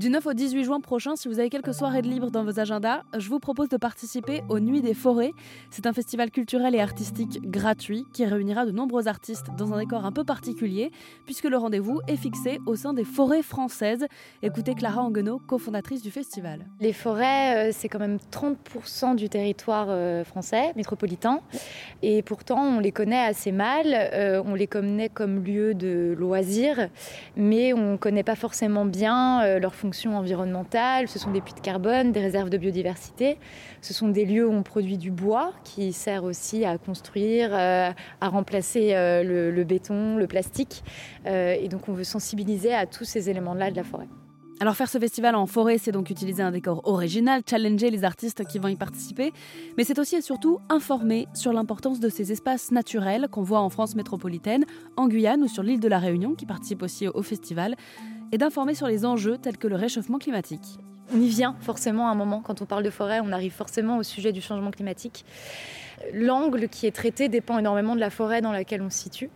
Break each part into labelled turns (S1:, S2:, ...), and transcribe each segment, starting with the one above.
S1: Du 9 au 18 juin prochain, si vous avez quelques soirées de libre dans vos agendas, je vous propose de participer aux Nuits des Forêts. C'est un festival culturel et artistique gratuit qui réunira de nombreux artistes dans un décor un peu particulier, puisque le rendez-vous est fixé au sein des forêts françaises. Écoutez Clara Anguenot, cofondatrice du festival.
S2: Les forêts, euh, c'est quand même 30% du territoire euh, français, métropolitain, et pourtant on les connaît assez mal. Euh, on les connaît comme lieu de loisirs, mais on ne connaît pas forcément bien leur environnementales, ce sont des puits de carbone, des réserves de biodiversité, ce sont des lieux où on produit du bois qui sert aussi à construire, euh, à remplacer euh, le, béton, le plastique. Euh, et donc on veut sensibiliser à tous ces éléments-là de la forêt.
S1: Alors faire ce festival en forêt, c'est donc utiliser un décor original, challenger les artistes qui vont y participer, mais c'est aussi et surtout informer sur l'importance de ces espaces naturels qu'on voit en France métropolitaine, en Guyane ou sur l'île de la Réunion qui participe aussi au festival et d'informer sur les enjeux tels que le réchauffement climatique.
S2: On y vient forcément à un moment, quand on parle de forêt, on arrive forcément au sujet du changement climatique. L'angle qui est traité dépend énormément de la forêt dans laquelle on se situe.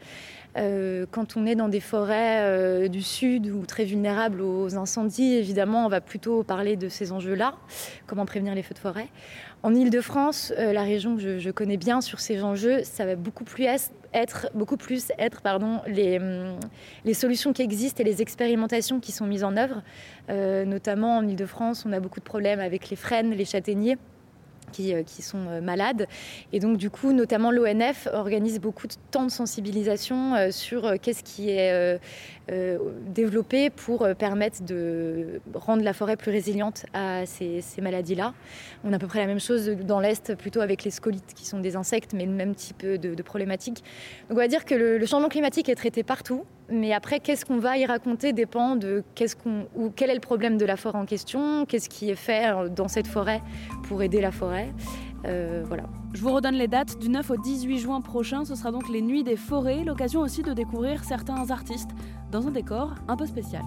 S2: Euh, quand on est dans des forêts euh, du sud ou très vulnérables aux incendies, évidemment, on va plutôt parler de ces enjeux-là, comment prévenir les feux de forêt. En Ile-de-France, euh, la région que je, connais bien sur ces enjeux, ça va beaucoup plus être, les, hum, les solutions qui existent et les expérimentations qui sont mises en œuvre. notamment en Ile-de-France, on a beaucoup de problèmes avec les frênes, les châtaigniers. Euh, qui, sont euh, malades. Et donc, du coup, notamment l'ONF organise beaucoup de temps de sensibilisation euh, sur qu'est-ce qui est développé pour permettre de rendre la forêt plus résiliente à ces, maladies-là. On a à peu près la même chose dans l'Est, plutôt avec les scolites, qui sont des insectes, mais le même type de, problématique. Donc, on va dire que le changement climatique est traité partout. Mais après, qu'est-ce qu'on va y raconter dépend de quel est le problème de la forêt en question, qu'est-ce qui est fait euh, dans cette forêt pour aider la forêt. Euh, voilà.
S1: Je vous redonne les dates du 9 au 18 juin prochain. Ce sera donc les Nuits des forêts, l'occasion aussi de découvrir certains artistes dans un décor un peu spécial.